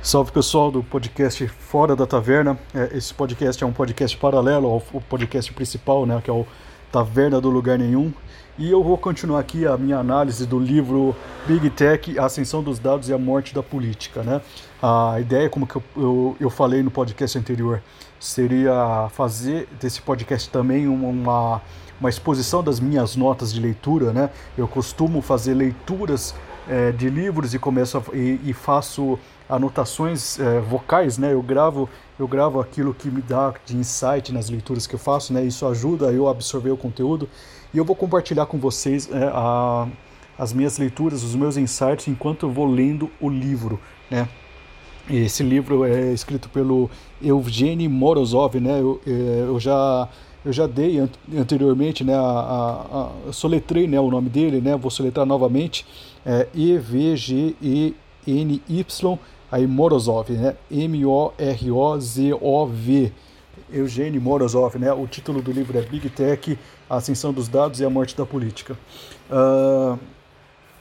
Salve pessoal do podcast Fora da Taverna. É, esse podcast é um podcast paralelo ao podcast principal, né, que é o Taverna do Lugar Nenhum. E eu vou continuar aqui a minha análise do livro Big Tech, a Ascensão dos Dados e a Morte da Política. Né? A ideia, como que eu, eu, eu falei no podcast anterior, seria fazer desse podcast também uma, uma exposição das minhas notas de leitura. Né? Eu costumo fazer leituras é, de livros e começo a, e, e faço anotações é, vocais, né? Eu gravo, eu gravo aquilo que me dá de insight nas leituras que eu faço, né? Isso ajuda eu a absorver o conteúdo e eu vou compartilhar com vocês é, a, as minhas leituras, os meus insights enquanto eu vou lendo o livro, né? Esse livro é escrito pelo Evgeny Morozov, né? Eu, é, eu já eu já dei anteriormente, né? A, a, a, soletrei, né? O nome dele, né? Vou soletrar novamente. É E V G E N Y aí Morozov, né? M-O-R-O-Z-O-V. Eugênio Morozov, né? O título do livro é Big Tech, a Ascensão dos Dados e a Morte da Política. Uh,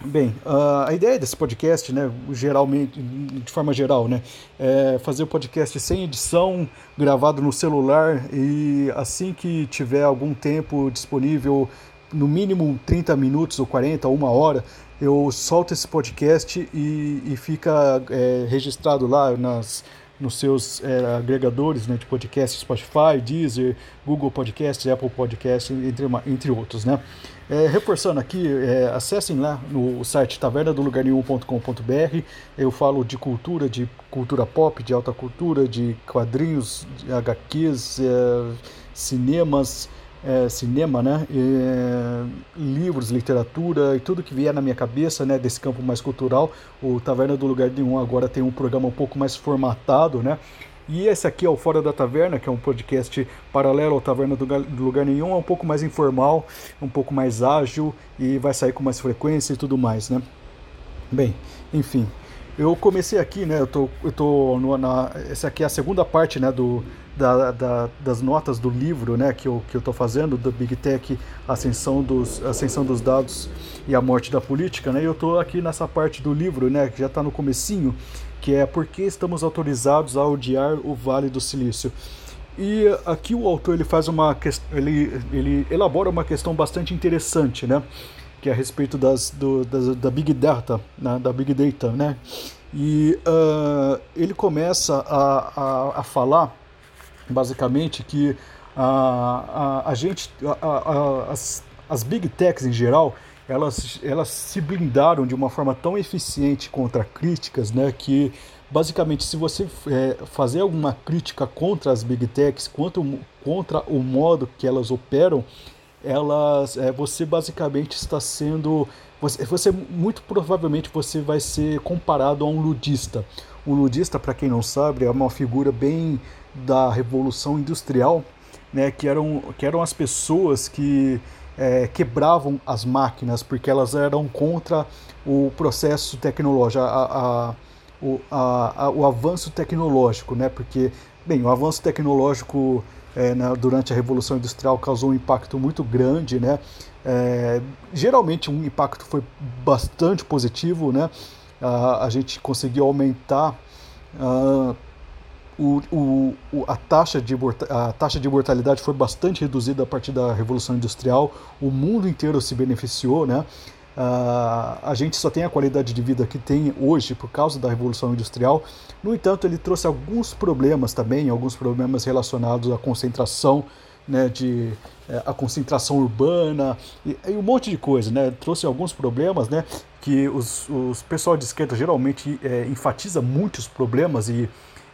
bem, uh, a ideia desse podcast, né, geralmente, de forma geral, né, é fazer o podcast sem edição, gravado no celular e assim que tiver algum tempo disponível, no mínimo 30 minutos ou 40 ou uma hora, eu solto esse podcast e, e fica é, registrado lá nas, nos seus é, agregadores né, de podcast, Spotify, Deezer, Google Podcast, Apple Podcast, entre, entre outros. Né? É, reforçando aqui, é, acessem lá no site tavernadolugarnenhum.com.br. Eu falo de cultura, de cultura pop, de alta cultura, de quadrinhos, de HQs, é, cinemas, é, cinema, né? É, livros, literatura e tudo que vier na minha cabeça, né? Desse campo mais cultural. O Taverna do Lugar Nenhum agora tem um programa um pouco mais formatado, né? E esse aqui é o Fora da Taverna, que é um podcast paralelo ao Taverna do Lugar Nenhum, é um pouco mais informal, um pouco mais ágil e vai sair com mais frequência e tudo mais, né? Bem, enfim, eu comecei aqui, né? Eu tô, eu tô no, na, essa aqui é a segunda parte, né? Do, da, da, das notas do livro, né? Que eu, que eu fazendo do Big Tech, Ascensão dos, Ascensão dos Dados e a Morte da Política, né? Eu tô aqui nessa parte do livro, né? Que já está no comecinho, que é por que estamos autorizados a odiar o Vale do Silício. E aqui o autor ele faz uma ele, ele elabora uma questão bastante interessante, né? que é a respeito das, do, das, da Big Data, né, da Big Data, né? E uh, ele começa a, a, a, falar, basicamente, que a, a, a gente, a, as, as Big Techs em geral, elas, elas se blindaram de uma forma tão eficiente contra críticas, né, que basicamente se você é, fazer alguma crítica contra as Big Techs, contra, contra o modo que elas operam, elas, é, você basicamente está sendo, você, você muito provavelmente você vai ser comparado a um ludista. Um ludista, para quem não sabe, é uma figura bem da revolução industrial, né, que eram que eram as pessoas que é, quebravam as máquinas porque elas eram contra o processo tecnológico, a, a, o, a, o avanço tecnológico, né? Porque, bem, o avanço tecnológico é, na, durante a Revolução Industrial causou um impacto muito grande, né? É, geralmente um impacto foi bastante positivo, né? A, gente conseguiu aumentar uh, o, o, a, taxa de, a taxa de mortalidade foi bastante reduzida a partir da Revolução Industrial, o mundo inteiro se beneficiou, né? Uh, a gente só tem a qualidade de vida que tem hoje por causa da Revolução Industrial. No entanto, ele trouxe alguns problemas também, alguns problemas relacionados à concentração, né, de é, a concentração urbana e, e, um monte de coisa, né? Trouxe alguns problemas, né? Que os, os pessoal de esquerda geralmente é, enfatiza muitos problemas e,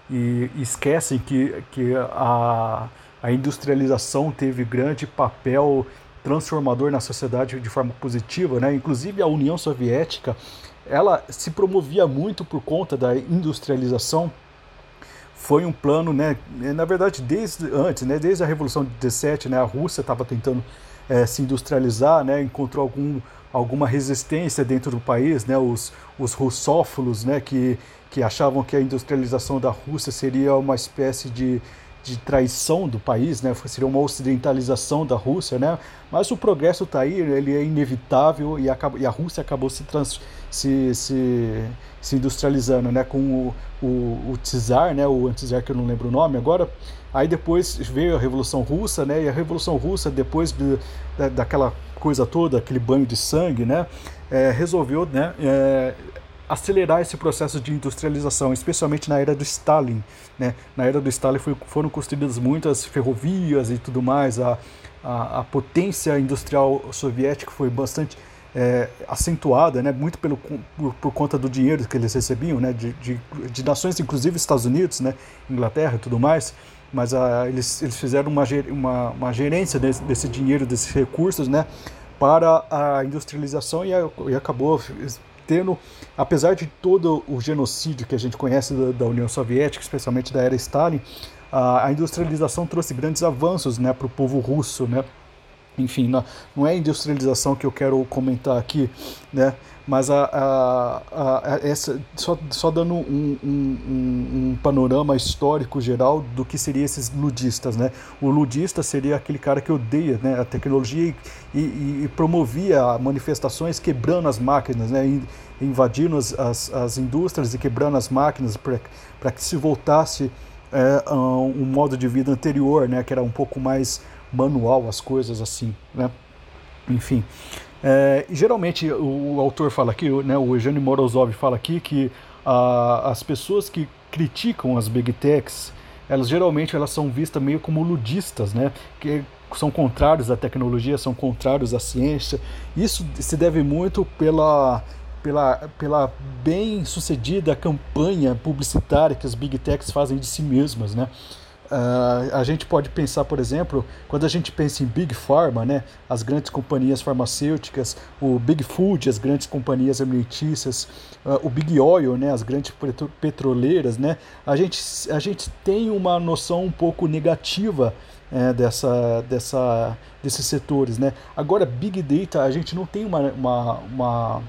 e, esquecem que, que a, a industrialização teve grande papel transformador na sociedade de forma positiva, né? Inclusive a União Soviética, ela se promovia muito por conta da industrialização. Foi um plano, né? Na verdade, desde antes, né? Desde a Revolução de 17, né? A Rússia estava tentando é, se industrializar, né? Encontrou algum alguma resistência dentro do país, né? Os os russófilos, né? Que que achavam que a industrialização da Rússia seria uma espécie de de traição do país, né? Seria uma ocidentalização da Rússia, né? Mas o progresso está aí, ele é inevitável e, acaba, e a Rússia acabou se, trans, se, se, se, industrializando, né? Com o, o, o czar, né? O antizar que eu não lembro o nome agora. Aí depois veio a Revolução Russa, né? E a Revolução Russa, depois de, da, daquela coisa toda, aquele banho de sangue, né? É, resolveu, né? É, acelerar esse processo de industrialização, especialmente na era do Stalin. Né? Na era do Stalin foi, foram construídas muitas ferrovias e tudo mais, a, a, a potência industrial soviética foi bastante é, acentuada, né? muito pelo, por, por, conta do dinheiro que eles recebiam, né? de, de, de nações, inclusive Estados Unidos, né? Inglaterra e tudo mais, mas a, eles, eles fizeram uma, uma, uma gerência desse, desse dinheiro, desses recursos, né? para a industrialização e, e acabou tendo, apesar de todo o genocídio que a gente conhece da, da União Soviética, especialmente da era Stalin, a, a industrialização trouxe grandes avanços né, para o povo russo, né? Enfim, não, é industrialização que eu quero comentar aqui, né? Mas a, a, a, essa, só, só dando um, um, um, panorama histórico geral do que seriam esses ludistas. Né? O ludista seria aquele cara que odeia né, a tecnologia e, e, e promovia manifestações quebrando as máquinas, né, invadindo as, as, as indústrias e quebrando as máquinas para que se voltasse é, a um modo de vida anterior, né, que era um pouco mais manual as coisas assim. Né? Enfim. É, geralmente o, o, autor fala aqui, né, o Eugênio Morozov fala aqui que a, as pessoas que criticam as big techs, elas geralmente elas são vistas meio como ludistas, né, que são contrários à tecnologia, são contrários à ciência. Isso se deve muito pela pela, pela bem sucedida campanha publicitária que as big techs fazem de si mesmas, né? Uh, a gente pode pensar, por exemplo, quando a gente pensa em Big Pharma, né, as grandes companhias farmacêuticas, o Big Food, as grandes companhias alimentícias, uh, o Big Oil, né, as grandes petroleiras, né, a, gente, a gente tem uma noção um pouco negativa é, dessa, dessa, desses setores. Né. Agora, Big Data, a gente não tem uma, uma, uma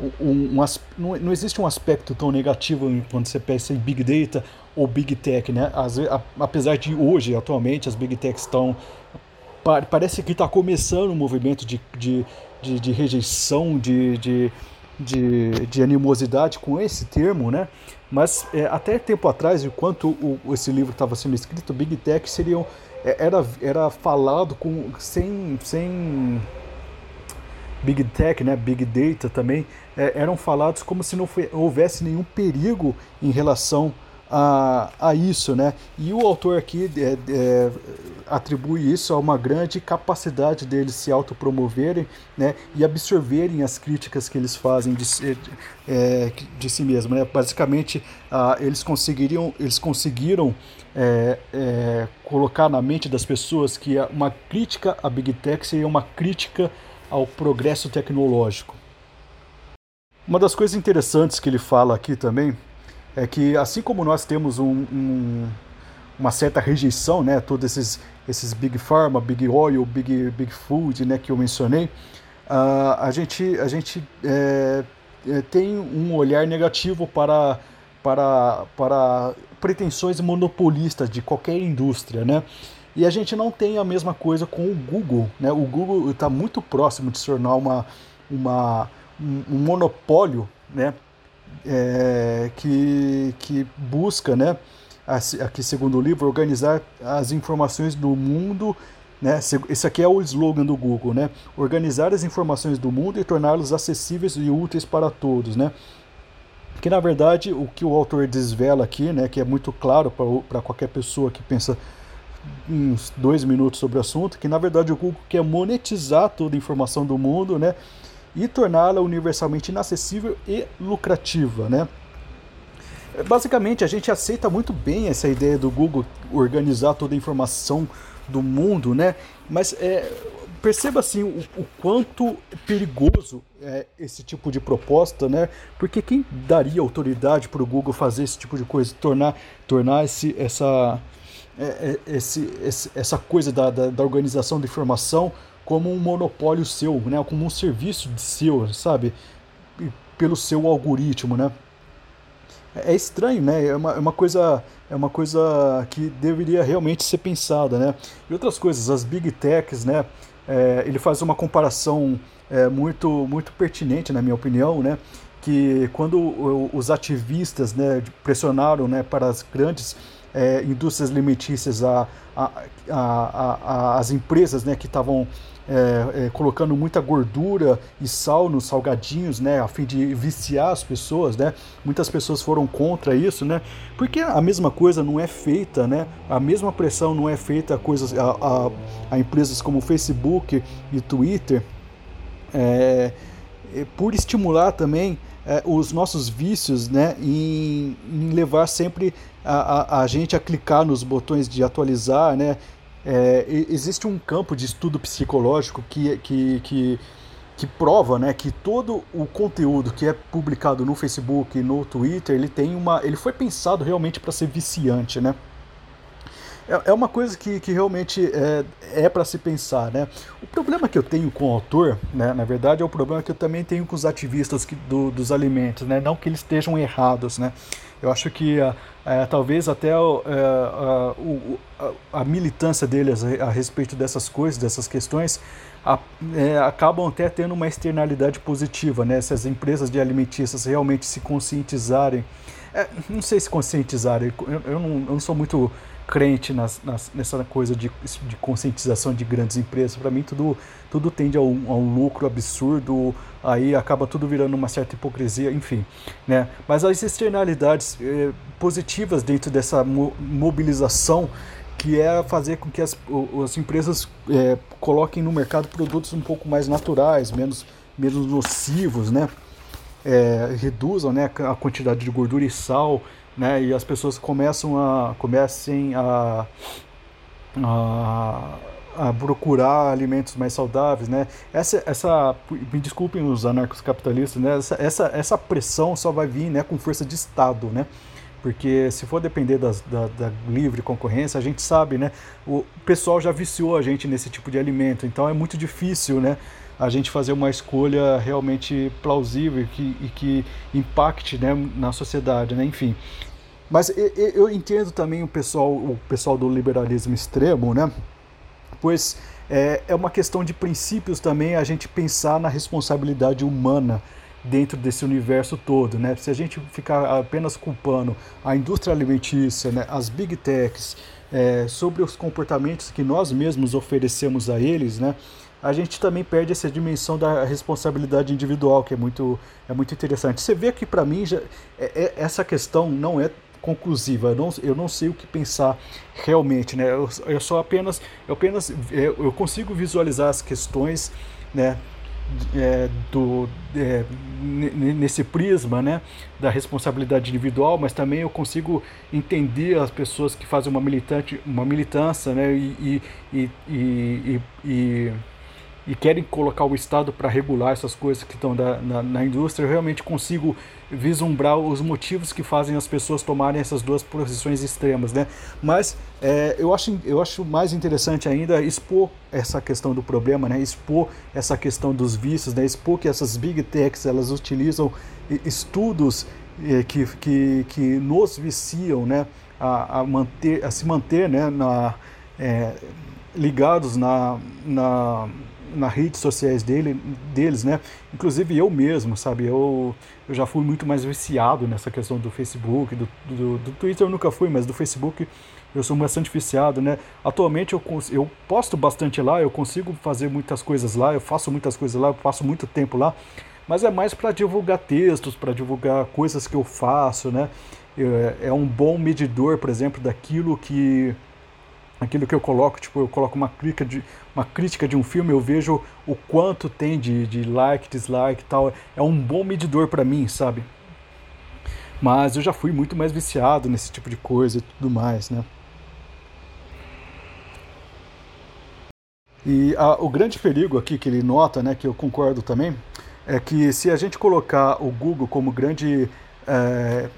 um, um, não, existe um aspecto tão negativo quando você pensa em Big Data ou Big Tech, né? As, a, apesar de hoje, atualmente, as Big Techs estão. Parece que está começando um movimento de, de, de, de rejeição, de, de, de, de, animosidade com esse termo, né? Mas é, até tempo atrás, enquanto o, esse livro estava sendo escrito, Big Tech seriam, é, era, era falado com, sem, sem Big Tech, né, Big Data também, é, eram falados como se não foi, houvesse nenhum perigo em relação a, a isso, né? E o autor aqui é, é, atribui isso a uma grande capacidade deles se autopromoverem, né? E absorverem as críticas que eles fazem de, é, de si mesmo, né? Basicamente, eles conseguiriam, eles conseguiram é, é, colocar na mente das pessoas que uma crítica à Big Tech seria uma crítica ao progresso tecnológico. Uma das coisas interessantes que ele fala aqui também é que assim como nós temos um, um, uma certa rejeição, né, todos esses, esses big pharma, big oil, big, big food, né, que eu mencionei, uh, a gente, a gente é, é, tem um olhar negativo para, para, para pretensões monopolistas de qualquer indústria, né? E a gente não tem a mesma coisa com o Google, né? O Google está muito próximo de se tornar uma, uma, um monopólio, né? é, que, que busca, né, aqui segundo o livro, organizar as informações do mundo. Né, esse aqui é o slogan do Google, né? Organizar as informações do mundo e torná-las acessíveis e úteis para todos, né? Que na verdade o que o autor desvela aqui, né, que é muito claro para qualquer pessoa que pensa uns dois minutos sobre o assunto, que na verdade o Google quer monetizar toda a informação do mundo, né? e torná-la universalmente inacessível e lucrativa, né? Basicamente, a gente aceita muito bem essa ideia do Google organizar toda a informação do mundo, né? Mas é, perceba assim o, o, quanto perigoso é esse tipo de proposta, né? Porque quem daria autoridade para o Google fazer esse tipo de coisa, tornar, tornar esse, essa, é, é, esse, esse, essa coisa da, da, da organização de informação como um monopólio seu, né? Como um serviço de seu, sabe? Pelo seu algoritmo, né? é estranho, né? É uma, é uma coisa é uma coisa que deveria realmente ser pensada, né? E outras coisas, as big techs, né? É, ele faz uma comparação é, muito muito pertinente, na minha opinião, né? Que quando os ativistas, né, pressionaram, né, para as grandes é, indústrias alimentícias, a, a, a, a, as empresas, né, que estavam é, é, colocando muita gordura e sal nos salgadinhos, né, a fim de viciar as pessoas, né? Muitas pessoas foram contra isso, né? Porque a mesma coisa não é feita, né? A mesma pressão não é feita a coisas a, a, a empresas como Facebook e Twitter, é, é por estimular também é, os nossos vícios, né, em, em levar sempre a, a, a gente a clicar nos botões de atualizar, né, é, existe um campo de estudo psicológico que, que, que, que, prova né, que todo o conteúdo que é publicado no Facebook, no Twitter, ele tem uma. ele foi pensado realmente para ser viciante, né? É, é uma coisa que, que realmente é, é para se pensar, né? O problema que eu tenho com o autor, né, na verdade, é o problema que eu também tenho com os ativistas que, do, dos alimentos, né? Não que eles estejam errados, né? Eu acho que é, talvez até é, a, a, a, militância deles a, respeito dessas coisas, dessas questões, é, acabam até tendo uma externalidade positiva, né? Se as empresas de alimentícias realmente se conscientizarem, é, não sei se conscientizarem, eu, eu, não, eu não sou muito crente nas, nas, nessa coisa de, de conscientização de grandes empresas. Para mim, tudo, tudo tende a um, a um, lucro absurdo, aí acaba tudo virando uma certa hipocrisia, enfim. Né? Mas as externalidades eh, positivas dentro dessa mo mobilização que é fazer com que as, as empresas eh, coloquem no mercado produtos um pouco mais naturais, menos, menos nocivos, né? É, reduzam né, a quantidade de gordura e sal, né? E as pessoas começam a comecem a, a, a procurar alimentos mais saudáveis, né? Essa, essa me desculpem os anarcos-capitalistas, né? Essa, essa, essa pressão só vai vir, né, com força de Estado, né? Porque se for depender das, da, da, livre concorrência, a gente sabe, né? O pessoal já viciou a gente nesse tipo de alimento, então é muito difícil, né? A gente fazer uma escolha realmente plausível e que, e que impacte né, na sociedade, né? Enfim. Mas eu entendo também o pessoal, o pessoal do liberalismo extremo, né? Pois é, é uma questão de princípios também a gente pensar na responsabilidade humana dentro desse universo todo, né? Se a gente ficar apenas culpando a indústria alimentícia, né, as big techs, é, sobre os comportamentos que nós mesmos oferecemos a eles, né? A gente também perde essa dimensão da responsabilidade individual, que é muito, é muito interessante. Você vê que para mim já, é, é, essa questão não é conclusiva. Eu não, eu não sei o que pensar realmente, né? Eu, eu só apenas, eu apenas, eu, eu consigo visualizar as questões, né? É, do, é, nesse prisma né, da responsabilidade individual, mas também eu consigo entender as pessoas que fazem uma, militante, uma militância né, e, e, e, e e querem colocar o Estado para regular essas coisas que estão na, na, indústria, eu realmente consigo vislumbrar os motivos que fazem as pessoas tomarem essas duas posições extremas, né? Mas é, eu, acho, eu acho mais interessante ainda expor essa questão do problema, né? Expor essa questão dos vícios, né? Expor que essas big techs, elas utilizam estudos é, que, que, que nos viciam, né? A, a, manter, a se manter, né? Na, é, ligados na, na nas redes sociais dele, deles, né? Inclusive eu mesmo, sabe? Eu, eu já fui muito mais viciado nessa questão do Facebook, do, do, do Twitter eu nunca fui, mas do Facebook eu sou bastante viciado, né? Atualmente eu, eu posto bastante lá, eu consigo fazer muitas coisas lá, eu faço muitas coisas lá, eu passo muito tempo lá, mas é mais para divulgar textos, para divulgar coisas que eu faço, né? É, é um bom medidor, por exemplo, daquilo que aquilo que eu coloco, tipo, eu coloco uma crítica de, uma crítica de um filme, eu vejo o quanto tem de, de like, dislike e tal. É um bom medidor para mim, sabe? Mas eu já fui muito mais viciado nesse tipo de coisa e tudo mais, né? E a, o grande perigo aqui que ele nota, né, que eu concordo também, é que se a gente colocar o Google como grande é,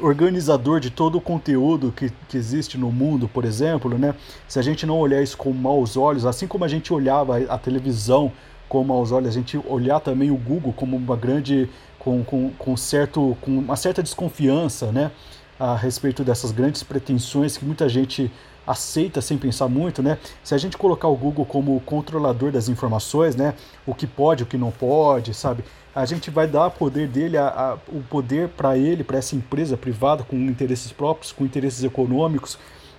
organizador de todo o conteúdo que, que existe no mundo, por exemplo, né? Se a gente não olhar isso com maus olhos, assim como a gente olhava a televisão com maus olhos, a gente olhar também o Google como uma grande com, com, com, certo, com uma certa desconfiança né, a respeito dessas grandes pretensões que muita gente aceita sem pensar muito, né? Se a gente colocar o Google como controlador das informações, né? O que pode, o que não pode, sabe? A gente vai dar poder dele, a, a o poder para ele, para essa empresa privada com interesses próprios, com interesses econômicos,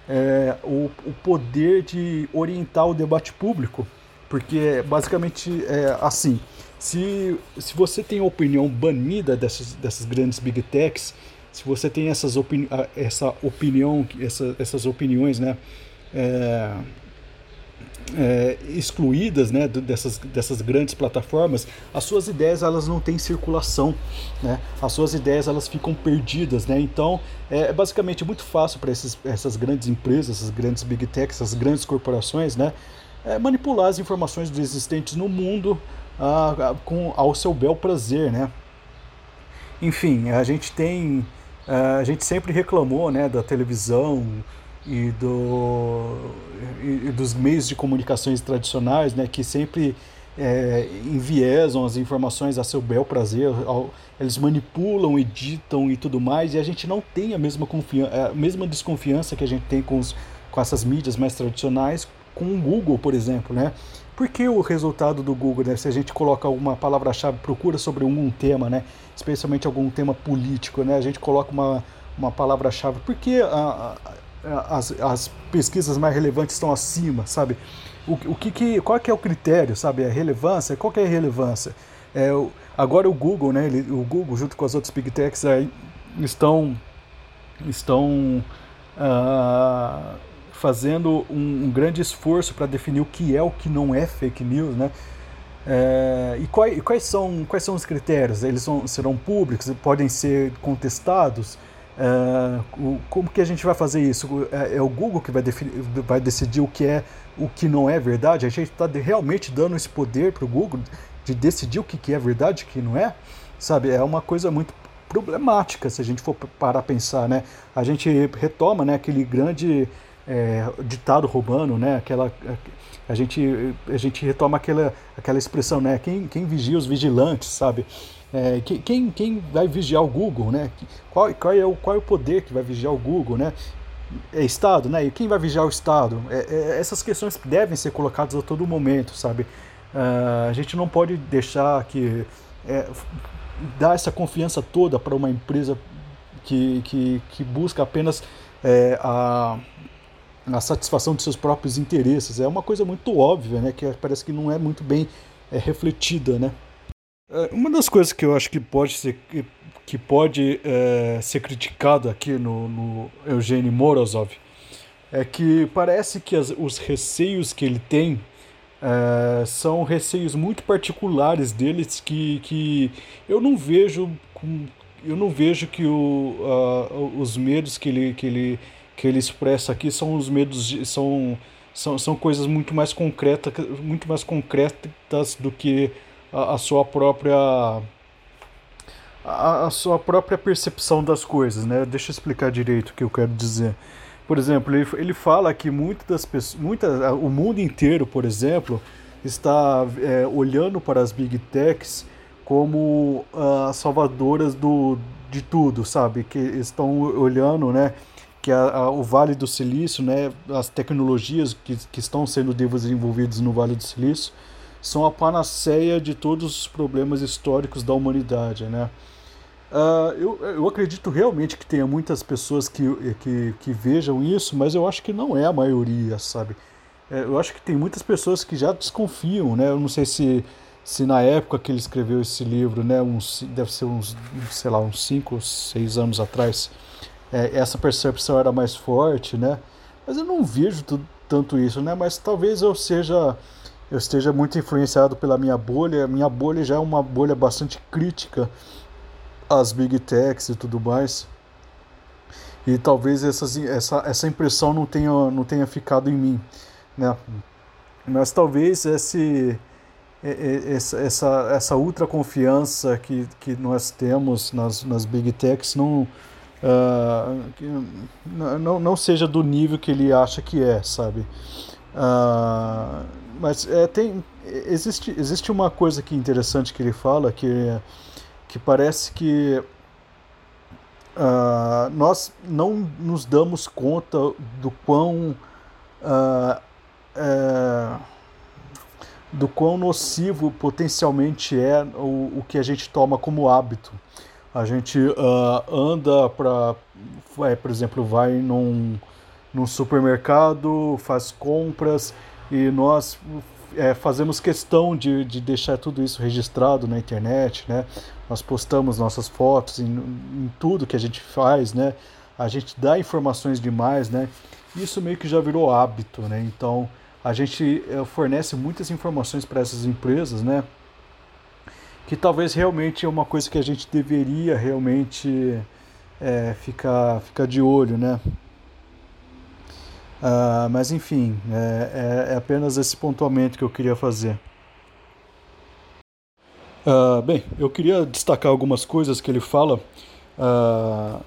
é, o, o poder de orientar o debate público, porque basicamente é assim. Se, se você tem opinião banida dessas, dessas grandes big techs, se você tem essas opini essa opinião, essa, essas opiniões, né, é, é, excluídas, né, dessas, dessas grandes plataformas, as suas ideias elas não têm circulação, né, as suas ideias elas ficam perdidas, né, então é, é basicamente muito fácil para essas grandes empresas, essas grandes big techs, essas grandes corporações, né, é, manipular as informações existentes no mundo a, a, com, ao seu bel prazer, né. Enfim, a gente tem Uh, a gente sempre reclamou né, da televisão e, do, dos meios de comunicações tradicionais, né, que sempre é, enviesam as informações a seu bel prazer, ao, eles manipulam, editam e tudo mais, e a gente não tem a mesma, confiança, a mesma desconfiança que a gente tem com, os, com essas mídias mais tradicionais, com o Google, por exemplo, né? Por que o resultado do Google, né, se a gente coloca uma palavra-chave, procura sobre um tema, né, especialmente algum tema político, né, a gente coloca uma, uma palavra-chave, por que a, a, as, as pesquisas mais relevantes estão acima, sabe? O, o que, que, qual que é o critério, sabe? A relevância? Qual que é a relevância? É, o, agora o Google, né, ele, o Google junto com as outras Big Techs aí, estão, estão uh, fazendo um, um grande esforço para definir o que é o que não é fake news, né? É, e quais, quais, são, quais são os critérios? Eles são, serão públicos? Podem ser contestados? É, como que a gente vai fazer isso? É, é o Google que vai, definir, vai decidir o que é o que não é verdade? A gente está realmente dando esse poder para o Google de decidir o que, que é verdade e o que não é? Sabe, é uma coisa muito problemática se a gente for parar a pensar, né? A gente retoma né, aquele grande é, ditado romano, né? Aquela, a, gente, a gente retoma aquela, aquela expressão, né? Quem, quem vigia os vigilantes, sabe? É, quem, quem vai vigiar o Google, né? Qual, qual, é o, qual é o poder que vai vigiar o Google, né? É Estado, né? E quem vai vigiar o Estado? É, é, essas questões devem ser colocadas a todo momento, sabe? Uh, a gente não pode deixar que é, dar essa confiança toda para uma empresa que, que, que busca apenas é, a a satisfação de seus próprios interesses. É uma coisa muito óbvia, né? Que parece que não é muito bem é, refletida, né? É, uma das coisas que eu acho que pode ser, que pode, é, ser criticada aqui no, no Eugênio Morozov é que parece que as, os receios que ele tem é, são receios muito particulares deles que, que eu não vejo eu não vejo que o, uh, os medos que ele, que ele que ele expressa aqui são os medos de, são, são, são coisas muito mais concretas muito mais concretas do que a, a sua própria a, a, sua própria percepção das coisas né? Deixa eu explicar direito o que eu quero dizer. Por exemplo ele, ele fala que muitas pessoas muita, o mundo inteiro por exemplo está é, olhando para as big techs como uh, salvadoras do, de tudo sabe? Que estão olhando né que a, a, o Vale do Silício, né, as tecnologias que, que estão sendo desenvolvidas no Vale do Silício, são a panaceia de todos os problemas históricos da humanidade. Né? Uh, eu, eu acredito realmente que tenha muitas pessoas que, que, que vejam isso, mas eu acho que não é a maioria, sabe? É, eu acho que tem muitas pessoas que já desconfiam, né? Eu não sei se, se na época que ele escreveu esse livro, né, uns, deve ser uns, sei lá, uns 5 6 anos atrás, é, essa percepção era mais forte, né? Mas eu não vejo tanto isso, né? Mas talvez eu seja eu esteja muito influenciado pela minha bolha. Minha bolha já é uma bolha bastante crítica às big techs e tudo mais. E talvez essas, essa, essa impressão não tenha, não tenha ficado em mim, né? Mas talvez esse, essa, essa, essa ultra confiança que, que nós temos nas, nas big techs não, uh, não, não seja do nível que ele acha que é, sabe? Uh, mas é, tem, existe, existe uma coisa que interessante que ele fala, que que parece que uh, nós não nos damos conta do quão uh, do quão nocivo potencialmente é o, o que a gente toma como hábito. A gente anda para, é, por exemplo, vai num, num supermercado, faz compras e nós é, fazemos questão de, de deixar tudo isso registrado na internet, né? Nós postamos nossas fotos em, em tudo que a gente faz, né? A gente dá informações demais, né? Isso meio que já virou hábito, né? Então a gente é, fornece muitas informações para essas empresas, né? Que talvez realmente é uma coisa que a gente deveria realmente é, ficar, ficar de olho, né? Uh, mas enfim, é, é, é, apenas esse pontuamento que eu queria fazer. Uh, bem, eu queria destacar algumas coisas que ele fala uh,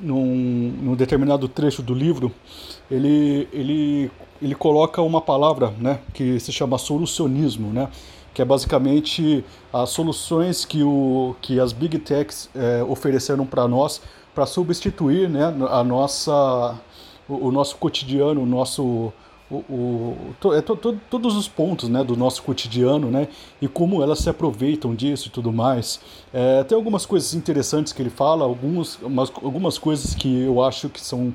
num, num, determinado trecho do livro. Ele, ele, ele coloca uma palavra né, que se chama solucionismo, né, que é basicamente as soluções que, o, que as big techs é, ofereceram para nós para substituir né, a nossa o, nosso cotidiano, o nosso o, o, é to, to, todos os pontos né, do nosso cotidiano né, e como elas se aproveitam disso e tudo mais. É, tem algumas coisas interessantes que ele fala, alguns, umas, algumas coisas que eu acho que são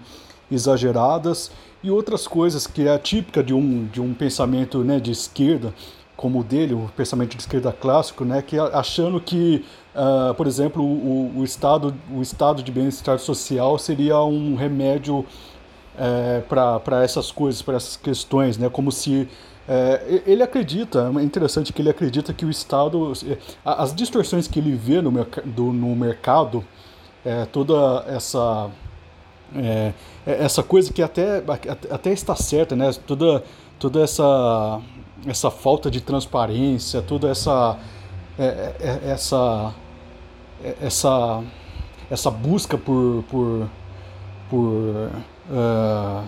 exageradas e outras coisas que é típica de um, de um pensamento né, de esquerda, como o dele, o pensamento de esquerda clássico, né, que achando que, uh, por exemplo, o, o, estado, o estado de bem-estar social seria um remédio é, para essas coisas, para essas questões, né? Como se é, ele acredita, é interessante que ele acredita que o Estado, as distorções que ele vê no, do, no mercado, é, toda essa é, é essa coisa que até, até está certa, né? Toda, toda essa, essa falta de transparência, toda essa é, é, essa essa essa busca por, por, por uh,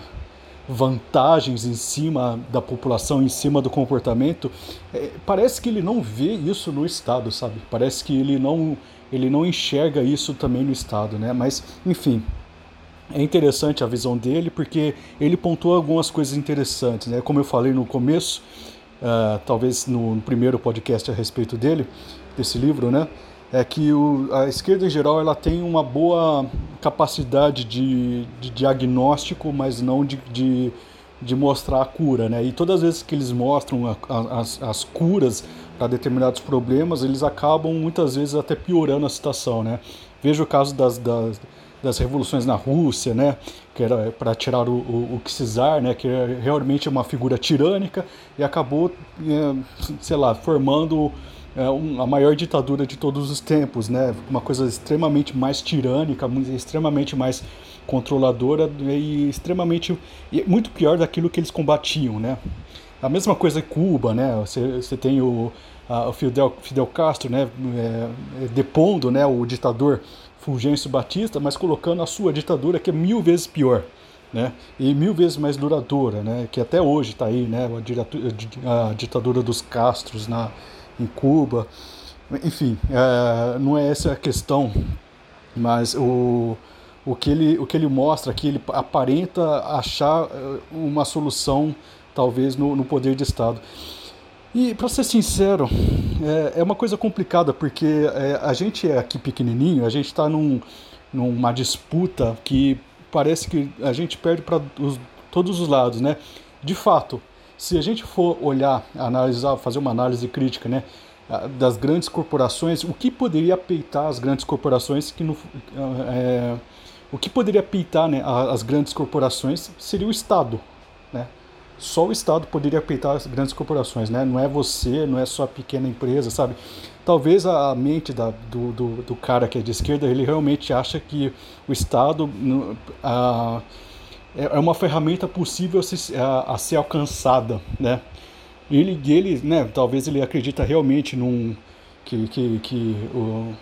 vantagens em cima da população, em cima do comportamento, é, parece que ele não vê isso no Estado, sabe? Parece que ele não, ele não enxerga isso também no Estado, né? Mas, enfim, é interessante a visão dele porque ele pontuou algumas coisas interessantes, né? Como eu falei no começo, uh, talvez no, no primeiro podcast a respeito dele, desse livro, né? É que o, a esquerda em geral ela tem uma boa capacidade de, de diagnóstico, mas não de, de, de, mostrar a cura, né? E todas as vezes que eles mostram a, a, as, as curas para determinados problemas, eles acabam muitas vezes até piorando a situação, né? Veja o caso das, das, das revoluções na Rússia, né? Que era para tirar o, o, o Czar, né? Que é uma figura tirânica e acabou, é, sei lá, formando é a maior ditadura de todos os tempos, né? Uma coisa extremamente mais tirânica, extremamente mais controladora e extremamente e muito pior daquilo que eles combatiam, né? A mesma coisa em Cuba, né? Você, tem o, a, o Fidel, Fidel Castro, né? É, depondo, né? O ditador Fulgêncio Batista, mas colocando a sua ditadura que é mil vezes pior. Né? E mil vezes mais duradoura, né? Que até hoje está aí, né? A, ditadura dos Castros na, em Cuba. Enfim, é, não é essa a questão, mas o, o, que ele, o que ele mostra aqui, ele aparenta achar é, uma solução, talvez, no, no poder de Estado. E, para ser sincero, é, é, uma coisa complicada, porque é, a gente é aqui pequenininho, a gente está num, numa disputa que parece que a gente perde para todos os lados, né? De fato, se a gente for olhar, analisar, fazer uma análise crítica, né, das grandes corporações, o que poderia peitar as grandes corporações que no, é, o que poderia peitar né, as grandes corporações seria o Estado, né? Só o Estado poderia peitar as grandes corporações, né? Não é você, não é só a pequena empresa, sabe? Talvez a mente da, do, do, do cara que é de esquerda, ele realmente acha que o Estado a, é, é uma ferramenta possível a, a, ser alcançada, né? Ele, ele, né, talvez ele acredita realmente num que que que, o,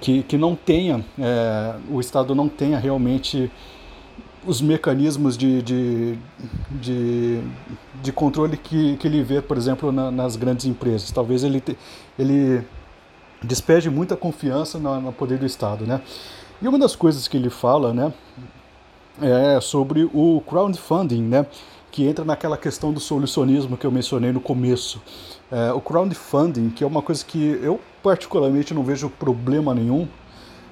que, que não tenha é, o Estado não tenha realmente os mecanismos de, de, de, de controle que, que ele vê, por exemplo, na, nas grandes empresas. Talvez ele, ele despede muita confiança no, no poder do Estado, né? E uma das coisas que ele fala, né, é sobre o crowdfunding, né, que entra naquela questão do solucionismo que eu mencionei no começo. É, o crowdfunding, que é uma coisa que eu particularmente não vejo problema nenhum,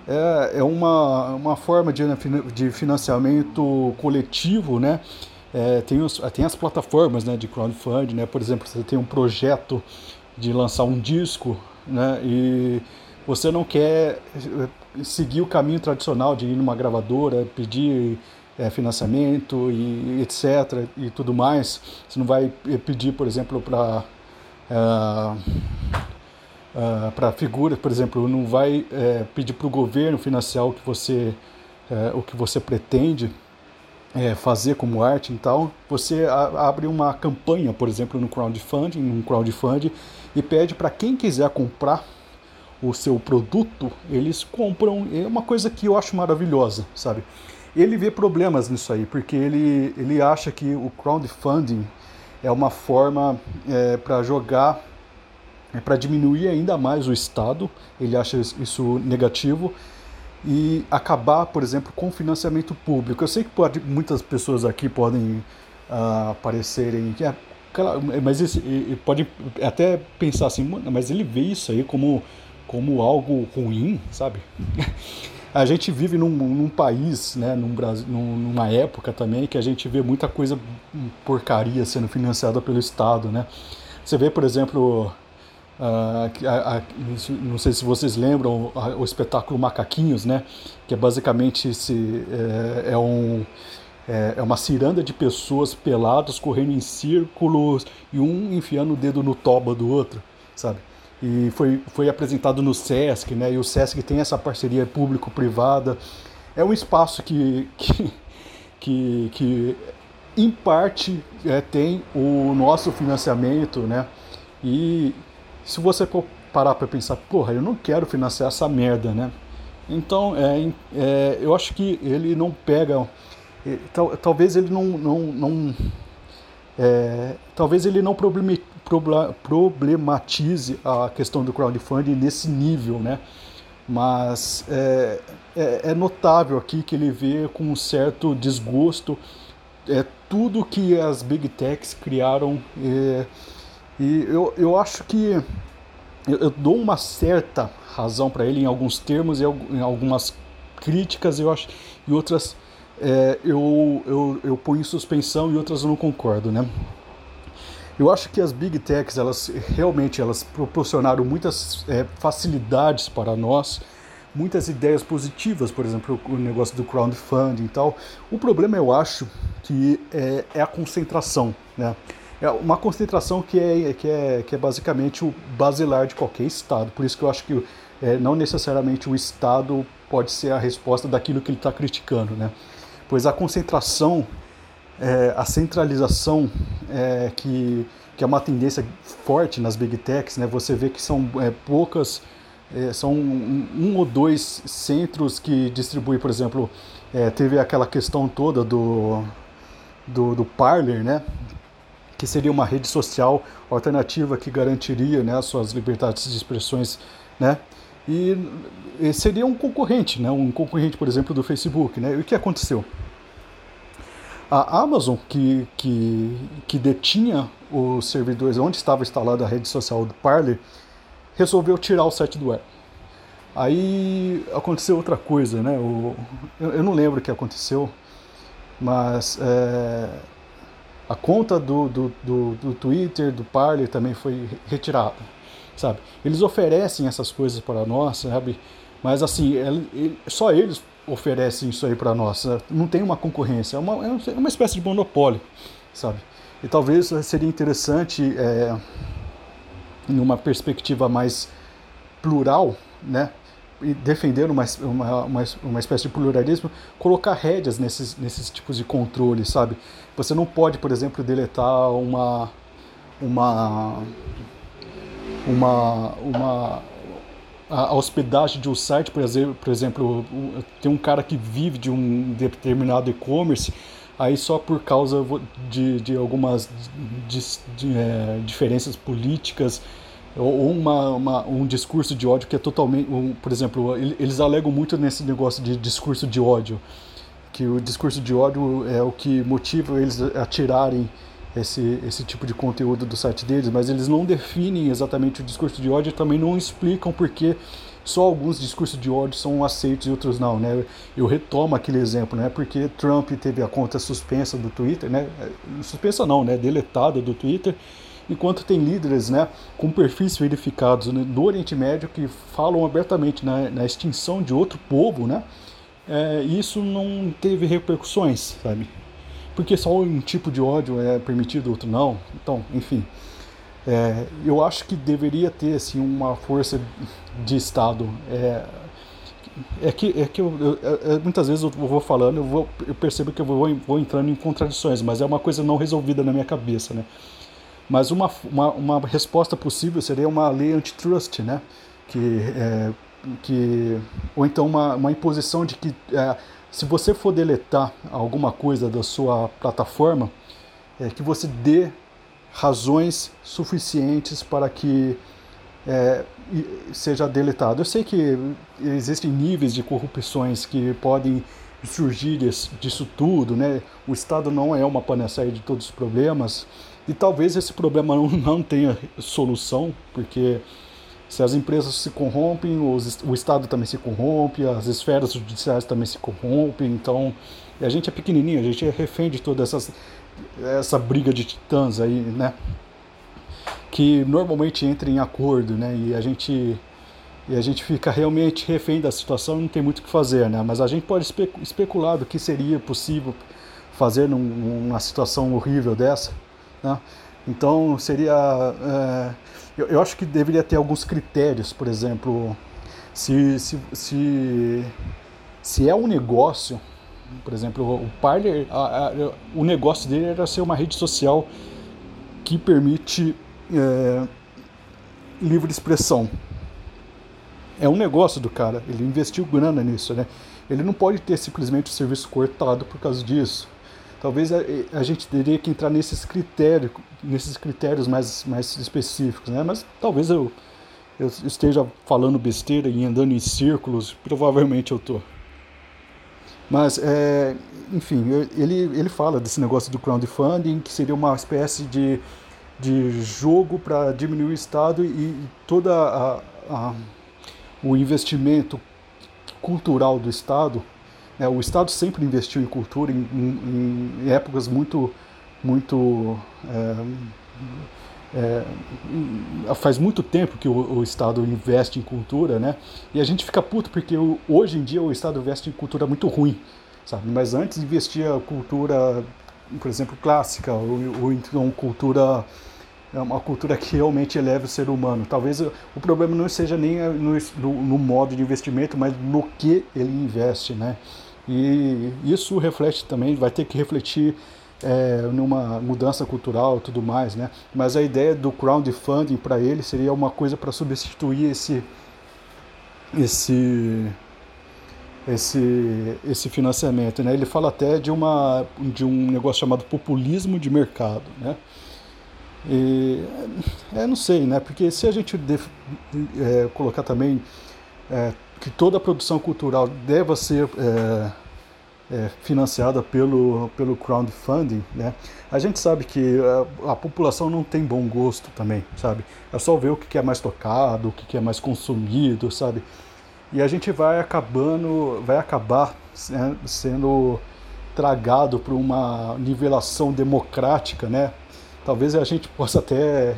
é, é uma, uma forma de, de financiamento coletivo, né? É, tem, os, tem as plataformas né, de crowdfunding, né? Por exemplo, você tem um projeto de lançar um disco, né? E você não quer eh, seguir o caminho tradicional de ir numa gravadora, pedir é, financiamento e etc. e tudo mais. Você não vai eh, pedir, por exemplo, para uh, uh, para figuras, por exemplo, não vai pedir para o governo financiar o que você o que você pretende fazer como arte, então você abre uma campanha, por exemplo, no crowdfunding, num crowdfunding e pede para quem quiser comprar o seu produto, eles compram. É uma coisa que eu acho maravilhosa, sabe? Ele vê problemas nisso aí, porque ele, ele acha que o crowdfunding é uma forma é, para jogar, é, para diminuir ainda mais o Estado, ele acha isso negativo, e acabar, por exemplo, com financiamento público. Eu sei que pode, muitas pessoas aqui podem uh. É, mas esse, pode até pensar assim, mas ele vê isso aí como como algo ruim, sabe? a gente vive num, num país, né, num Brasil, numa época também que a gente vê muita coisa porcaria sendo financiada pelo Estado, né? Você vê, por exemplo, uh, a, a, não sei se vocês lembram a, o espetáculo Macaquinhos, né? Que é basicamente se, é, é um é, é uma ciranda de pessoas peladas correndo em círculos e um enfiando o dedo no toba do outro, sabe? E foi, foi apresentado no SESC, né? E o SESC tem essa parceria público-privada. É um espaço que, que, que, que em parte, é, tem o nosso financiamento, né? E se você parar para pensar, porra, eu não quero financiar essa merda, né? Então, é, é, eu acho que ele não pega. É, tal, talvez ele não. não, não é, talvez ele não problematize a questão do crowdfunding nesse nível, né? Mas é, é, é notável aqui que ele vê com um certo desgosto é, tudo que as big techs criaram. É, e eu, eu acho que eu, eu dou uma certa razão para ele em alguns termos e em algumas críticas eu acho e outras é, eu, eu, eu ponho em suspensão e outras eu não concordo, né? Eu acho que as big techs, elas realmente elas proporcionaram muitas é, facilidades para nós, muitas ideias positivas, por exemplo, o negócio do crowdfunding e tal. O problema, eu acho, que é, é a concentração, né? É uma concentração que é, que, é, que é basicamente o basilar de qualquer Estado. Por isso que eu acho que é, não necessariamente o Estado pode ser a resposta daquilo que ele está criticando, né? Pois a concentração é, a centralização é, que, que é uma tendência forte nas big techs, né? Você vê que são é, poucas, é, são um, um, ou dois centros que distribuem, por exemplo, é, teve aquela questão toda do, do, do Parler, né? Que seria uma rede social alternativa que garantiria né, as suas liberdades de expressões, né? E, seria um concorrente, né? Um concorrente, por exemplo, do Facebook, né? E o que aconteceu? A Amazon, que, que, que detinha os servidores onde estava instalada a rede social do Parler, resolveu tirar o site do ar. Aí aconteceu outra coisa, né? O, eu, eu não lembro o que aconteceu, mas é, a conta do, do, do, do, Twitter, do Parler também foi retirada, sabe? Eles oferecem essas coisas para nós, sabe? Mas assim, ele, ele, só eles oferecem isso aí para nós. Né? Não tem uma concorrência, é uma, é uma espécie de monopólio, sabe? E talvez seria interessante, é, em uma perspectiva mais plural, né? E defender uma, uma, uma, uma espécie de pluralismo, colocar rédeas nesses, nesses tipos de controle, sabe? Você não pode, por exemplo, deletar uma, uma, uma, uma a, hospedagem de um site, por exemplo, por exemplo, tem um cara que vive de um determinado e-commerce, aí só por causa de, de algumas de, de, é, diferenças políticas ou uma, uma, um discurso de ódio que é totalmente, um, por exemplo, eles alegam muito nesse negócio de discurso de ódio, que o discurso de ódio é o que motiva eles a tirarem esse, esse tipo de conteúdo do site deles, mas eles não definem exatamente o discurso de ódio e também não explicam porque só alguns discursos de ódio são aceitos e outros não, né? Eu retomo aquele exemplo, né? Porque Trump teve a conta suspensa do Twitter, né? Suspensa não, né? Deletada do Twitter, enquanto tem líderes, né? Com perfis verificados no né? Oriente Médio que falam abertamente na, na extinção de outro povo, né? É, isso não teve repercussões, sabe? Porque só um tipo de ódio é permitido, outro não. Então, enfim. É, eu acho que deveria ter assim, uma força de Estado. É, é que, é que eu, eu, muitas vezes eu vou falando, eu, vou, eu percebo que eu vou, vou entrando em contradições, mas é uma coisa não resolvida na minha cabeça. Né? Mas uma, uma, uma resposta possível seria uma lei antitrust, né? que, é, que, ou então uma, uma imposição de que é, se você for deletar alguma coisa da sua plataforma, é, que você dê razões suficientes para que é, seja deletado. Eu sei que existem níveis de corrupções que podem surgir disso tudo, né? O Estado não é uma panaceia de todos os problemas e talvez esse problema não, não tenha solução, porque se as empresas se corrompem, os, o Estado também se corrompe, as esferas judiciais também se corrompem, então a gente é pequenininho, a gente é refém de toda essas, essa briga de titãs aí, né? Que normalmente entra em acordo, né? E a gente e a gente fica realmente refém da situação e não tem muito o que fazer, né? Mas a gente pode espe especular do que seria possível fazer num, numa situação horrível dessa, né? Então seria é, eu, eu, acho que deveria ter alguns critérios, por exemplo, se, se, se, se é um negócio, por exemplo, o Parler, a, a, o negócio dele era ser uma rede social que permite é, livre expressão. É um negócio do cara, ele investiu grana nisso, né? Ele não pode ter simplesmente o serviço cortado por causa disso. Talvez a, a, gente teria que entrar nesses critérios, nesses critérios mais, mais específicos, né? Mas talvez eu, eu esteja falando besteira e andando em círculos, provavelmente eu tô. Mas, é, enfim, ele, ele fala desse negócio do crowdfunding, que seria uma espécie de, de jogo para diminuir o Estado e toda a, a, o investimento cultural do Estado é, o Estado sempre investiu em cultura em, em, em épocas muito, muito é, é, faz muito tempo que o, o, Estado investe em cultura, né? E a gente fica puto porque hoje em dia o Estado investe em cultura muito ruim, sabe? Mas antes investia cultura, por exemplo, clássica ou, ou então cultura é uma cultura que realmente eleva o ser humano. Talvez o problema não seja nem no, no, no modo de investimento, mas no que ele investe, né? E isso reflete também, vai ter que refletir é, numa mudança cultural e tudo mais, né? Mas a ideia do crowdfunding para ele seria uma coisa para substituir esse esse esse esse financiamento, né? Ele fala até de uma de um negócio chamado populismo de mercado, né? E, é, não sei, né? Porque se a gente def, é, colocar também é, que toda a produção cultural deva ser é, é, financiada pelo, pelo crowdfunding, né? A gente sabe que a, a, população não tem bom gosto também, sabe? É só ver o que é mais tocado, o que é mais consumido, sabe? E a gente vai acabando, vai acabar né, sendo tragado por uma nivelação democrática, né? Talvez a gente possa até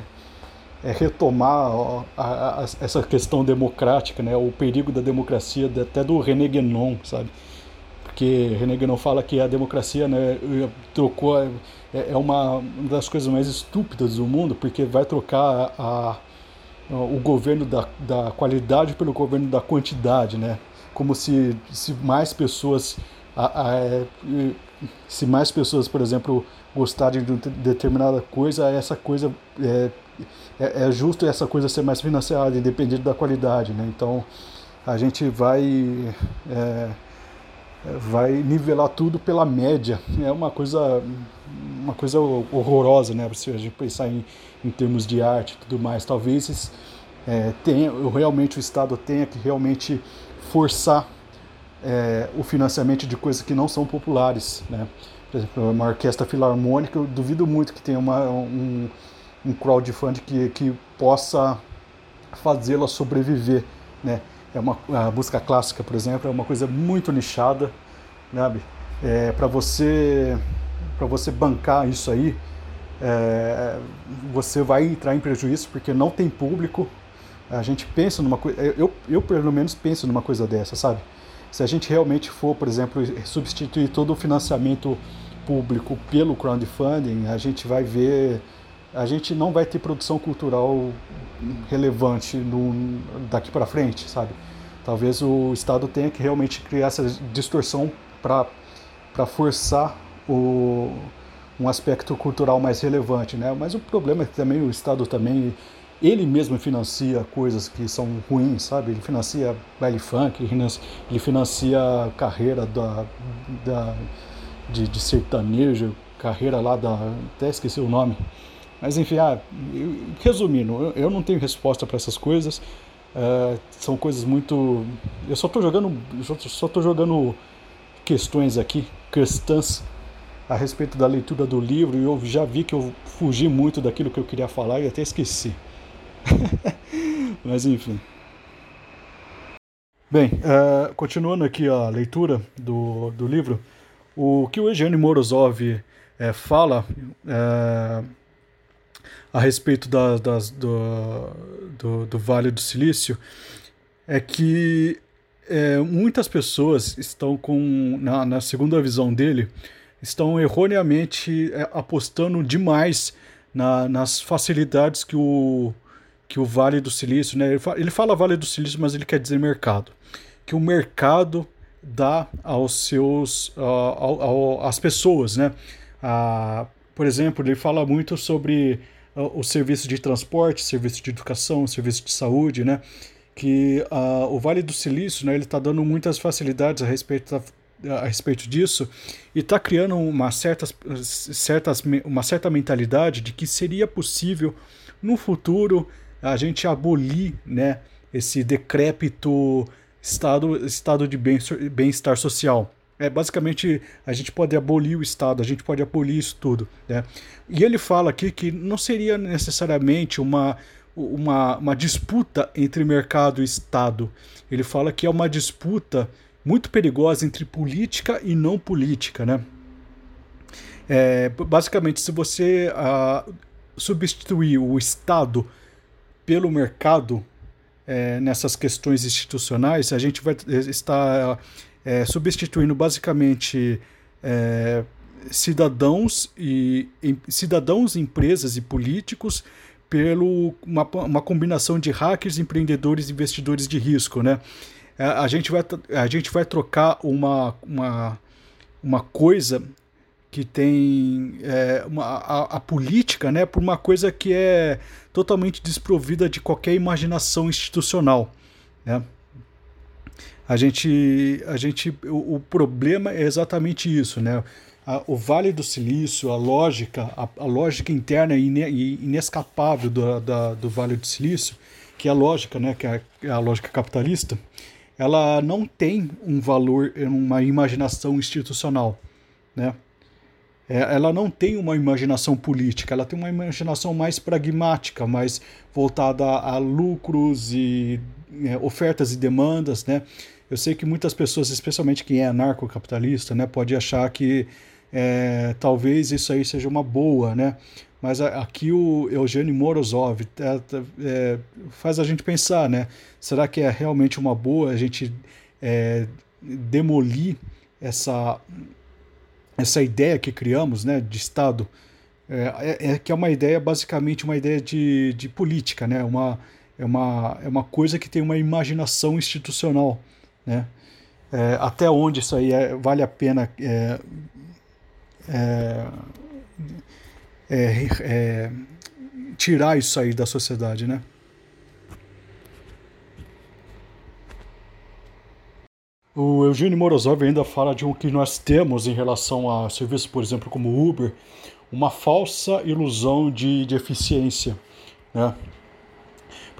é, retomar a, a, essa questão democrática, né, o perigo da democracia, até do René Guénon, sabe? Porque René Guénon fala que a democracia né, trocou, é, é uma das coisas mais estúpidas do mundo, porque vai trocar a, a, o governo da, da qualidade pelo governo da quantidade, né? Como se, se mais pessoas se mais pessoas, por exemplo, gostarem de determinada coisa, essa coisa é, é, é, justo essa coisa ser mais financiada, independente da qualidade, né? Então a gente vai é, vai nivelar tudo pela média. É uma coisa uma coisa horrorosa, né? Se a gente pensar em, em termos de arte e tudo mais, talvez é, tenha, realmente o Estado tenha que realmente forçar é, o financiamento de coisas que não são populares, né? Por exemplo, uma orquestra filarmônica, eu duvido muito que tenha uma, um, um crowdfunding que, que possa fazê-la sobreviver, né? É uma, a música clássica, por exemplo, é uma coisa muito nichada, sabe? É, para você para você bancar isso aí, é, você vai entrar em prejuízo porque não tem público. A gente pensa numa coisa, eu, eu pelo menos penso numa coisa dessa, sabe? Se a gente realmente for, por exemplo, substituir todo o financiamento público pelo crowdfunding, a gente vai ver, a gente não vai ter produção cultural relevante no, daqui para frente, sabe? Talvez o Estado tenha que realmente criar essa distorção para forçar o, um aspecto cultural mais relevante, né? Mas o problema é que também o Estado também ele mesmo financia coisas que são ruins, sabe? Ele financia baile funk, ele financia carreira da, da de, de sertanejo, carreira lá da até esqueci o nome. Mas enfim, ah, resumindo, eu, eu não tenho resposta para essas coisas. Uh, são coisas muito. Eu só estou jogando, só estou jogando questões aqui, questões a respeito da leitura do livro e eu já vi que eu fugi muito daquilo que eu queria falar e até esqueci. Mas enfim. Bem, uh, continuando aqui a leitura do, do livro, o que o Eugênio Morozov é, fala é, a respeito da, das, do, do, do, Vale do Silício é que é, muitas pessoas estão com, na, na segunda visão dele, estão erroneamente é, apostando demais na, nas facilidades que o, que o Vale do Silício, né? Ele fala, ele fala Vale do Silício, mas ele quer dizer mercado. Que o mercado dá aos seus, uh, ao, ao, às pessoas, né? Uh, por exemplo, ele fala muito sobre o serviço de transporte, serviço de educação, serviço de saúde, né? Que uh, o Vale do Silício, né? Ele está dando muitas facilidades a respeito da, a respeito disso e está criando uma, certas, certas, uma certa mentalidade de que seria possível no futuro a gente abolir né, esse decrépito estado, estado de bem-estar social. É, basicamente, a gente pode abolir o Estado, a gente pode abolir isso tudo. Né? E ele fala aqui que não seria necessariamente uma, uma, uma disputa entre mercado e Estado. Ele fala que é uma disputa muito perigosa entre política e não política. Né? É, basicamente, se você uh, substituir o Estado pelo mercado é, nessas questões institucionais, a gente vai estar é, substituindo basicamente é, cidadãos e em, cidadãos, empresas e políticos pelo uma, uma combinação de hackers, empreendedores, investidores de risco, né? A, a gente vai a gente vai trocar uma, uma, uma coisa que tem é, uma, a, a, política né, por uma coisa que é totalmente desprovida de qualquer imaginação institucional. Né? A gente, a gente, o, o problema é exatamente isso, né? A, o Vale do Silício, a lógica, a, a lógica interna e inescapável do, da, do Vale do Silício, que é a lógica, né, que é a lógica capitalista, ela não tem um valor, uma imaginação institucional, né? é, ela não tem uma imaginação política, ela tem uma imaginação mais pragmática, mais voltada a, a lucros e é, ofertas e demandas, né? Eu sei que muitas pessoas, especialmente quem é anarcocapitalista, né, pode achar que é, talvez isso aí seja uma boa, né? Mas aqui o Eugênio Morozov é, é, faz a gente pensar, né? Será que é realmente uma boa a gente é, demolir essa essa ideia que criamos né, de Estado, é, é, é, que é uma ideia, basicamente, uma ideia de, de política, né? uma, é, uma, é uma coisa que tem uma imaginação institucional. Né? É, até onde isso aí é, vale a pena é, é, é, tirar isso aí da sociedade, né? O Eugênio Morozov ainda fala de um que nós temos em relação a serviços, por exemplo, como Uber. uma falsa ilusão de, de eficiência, né?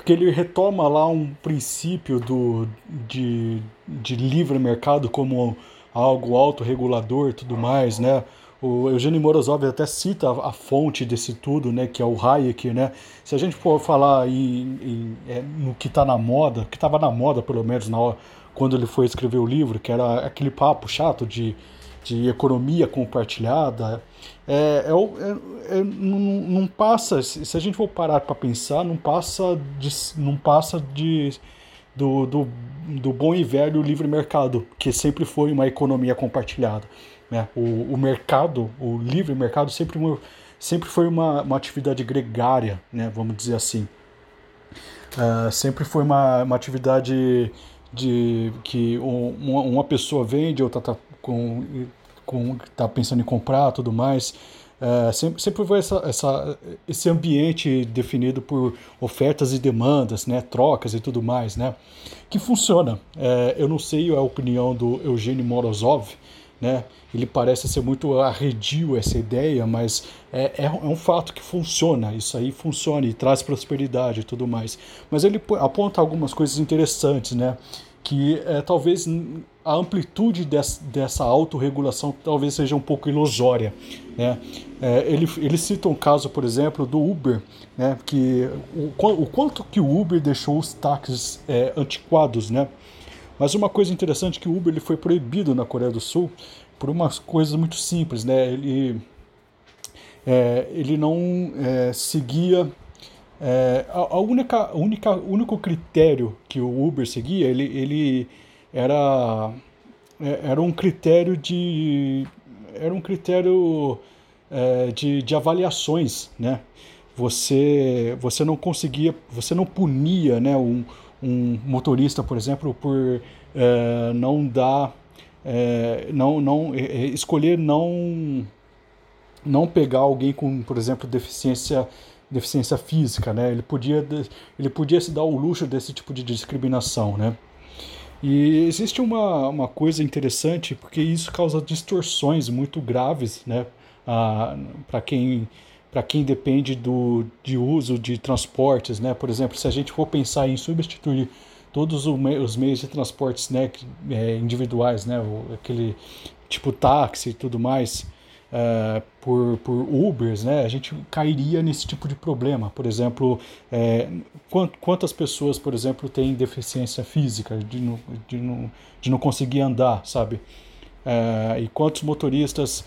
Porque ele retoma lá um princípio do, de, de livre mercado como algo autorregulador e tudo mais, né? O Eugênio Morozov até cita a, fonte desse tudo, né, que é o Hayek, né? Se a gente for falar em, em, é, no que está na moda, que estava na moda pelo menos na hora, quando ele foi escrever o livro, que era aquele papo chato de, de economia compartilhada, é, é, é não, não, passa, se a gente for parar para pensar, não passa de, não passa de do, do, do bom e velho livre mercado, que sempre foi uma economia compartilhada. Né? O, o mercado, o livre mercado, sempre, sempre foi uma, uma atividade gregária, né? vamos dizer assim. Uh, sempre foi uma, uma atividade de que uma, uma pessoa vende, outra está com, com, tá pensando em comprar tudo mais. Uh, sempre, sempre foi essa, essa, esse ambiente definido por ofertas e demandas, né, trocas e tudo mais, né, que funciona. Uh, eu não sei a opinião do Eugênio Morozov, né? Ele parece ser muito arredio essa ideia, mas é, é, é, um fato que funciona, isso aí funciona e traz prosperidade e tudo mais. Mas ele aponta algumas coisas interessantes, né? Que é, talvez a amplitude dessa, dessa autorregulação talvez seja um pouco ilusória. Né? É, ele, ele cita um caso, por exemplo, do Uber, né? que o, o quanto que o Uber deixou os táxis é, antiquados, né? Mas uma coisa interessante é que o Uber ele foi proibido na Coreia do Sul por umas coisas muito simples, né? Ele, é, ele não é, seguia é, a, a, única, única, único critério que o Uber seguia, ele, ele era é, era um critério de era um critério é, de, de avaliações, né? Você você não conseguia, você não punia, né? Um, um motorista, por exemplo, por é, não dar, é, não, não é, é, escolher não não pegar alguém com, por exemplo, deficiência deficiência física, né? Ele podia ele podia se dar o luxo desse tipo de discriminação, né? E existe uma, uma coisa interessante porque isso causa distorções muito graves, né? Para quem para quem depende do, de uso de transportes, né? Por exemplo, se a gente for pensar em substituir todos os meios de transportes né, é, individuais, né? Aquele tipo táxi e tudo mais, uh, por, por Ubers, né? A gente cairia nesse tipo de problema. Por exemplo, é, quantas pessoas, por exemplo, têm deficiência física de não, de não, de não conseguir andar, sabe? Uh, e quantos motoristas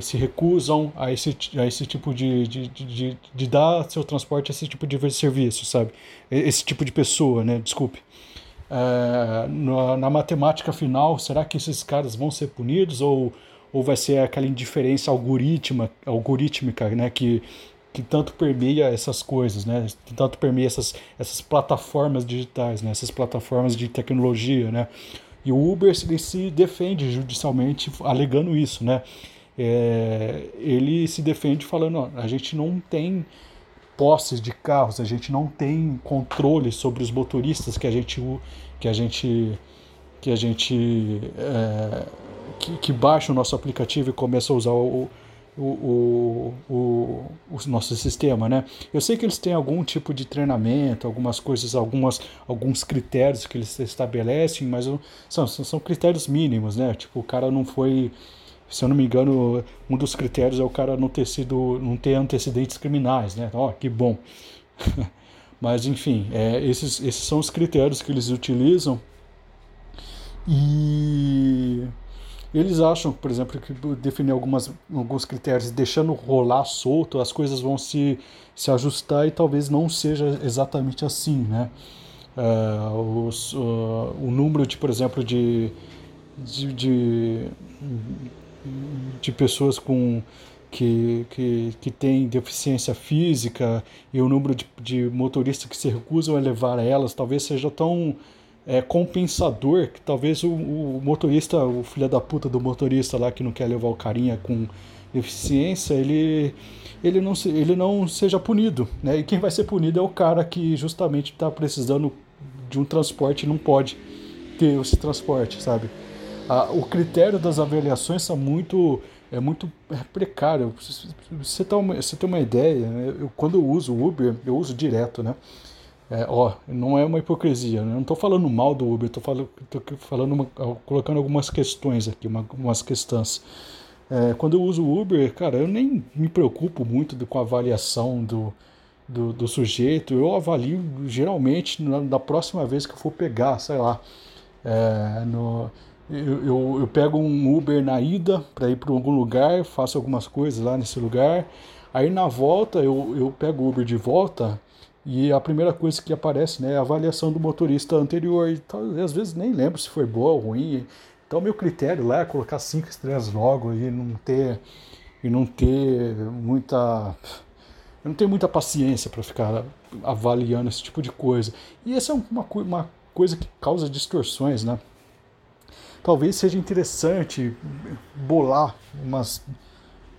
se recusam a esse, a esse tipo de, de, de, de, dar seu transporte a esse tipo de serviço, sabe? Esse tipo de pessoa, né? Desculpe. É, na, na, matemática final, será que esses caras vão ser punidos ou, ou vai ser aquela indiferença algorítmica, algorítmica né? Que, que tanto permeia essas coisas, né? Que tanto permeia essas, essas plataformas digitais, né? Essas plataformas de tecnologia, né? E o Uber ele se defende judicialmente alegando isso, né? É, ele se defende falando, ó, a gente não tem posses de carros, a gente não tem controle sobre os motoristas que a gente que a gente que a gente é, que, que baixa o nosso aplicativo e começa a usar o, o, o, o, o, nosso sistema, né? Eu sei que eles têm algum tipo de treinamento, algumas coisas, algumas, alguns critérios que eles estabelecem, mas são, são critérios mínimos, né? Tipo, o cara não foi, se eu não me engano, um dos critérios é o cara não ter sido, não ter antecedentes criminais, né? Ó, oh, que bom. mas enfim, é, esses, esses são os critérios que eles utilizam e eles acham, por exemplo, que definir algumas, alguns critérios deixando rolar solto, as coisas vão se, se ajustar e talvez não seja exatamente assim, né? Uh, os, uh, o número de, por exemplo, de, de, de, de pessoas com que, que, que têm deficiência física e o número de, de motoristas que se recusam a levar elas talvez seja tão é, compensador que talvez o, o, motorista, o filho da puta do motorista lá que não quer levar o carinha com deficiência, ele, ele, não, se, ele não seja punido. Né? E quem vai ser punido é o cara que justamente está precisando de um transporte e não pode ter esse transporte, sabe? a, o critério das avaliações são muito é muito precário. Você você tem uma ideia, né? eu, quando eu uso o Uber, eu uso direto, né? É, ó, não é uma hipocrisia, né? não estou falando mal do Uber, estou falando, tô falando uma, colocando algumas questões aqui, uma, umas questões. É, quando eu uso o Uber, cara, eu nem me preocupo muito com a avaliação do, do, do sujeito, eu avalio geralmente na, na, próxima vez que eu for pegar, sei lá, é, no, eu, eu, eu, pego um Uber na ida para ir para algum lugar, faço algumas coisas lá nesse lugar, aí na volta eu, eu pego o Uber de volta e a primeira coisa que aparece né, é a avaliação do motorista anterior. E, tal, às vezes nem lembro se foi boa ou ruim. Então, meu critério lá é colocar cinco estrelas logo e não ter, e não ter muita. Eu não tenho muita paciência para ficar avaliando esse tipo de coisa. E essa é uma, uma coisa que causa distorções, né? Talvez seja interessante bolar umas,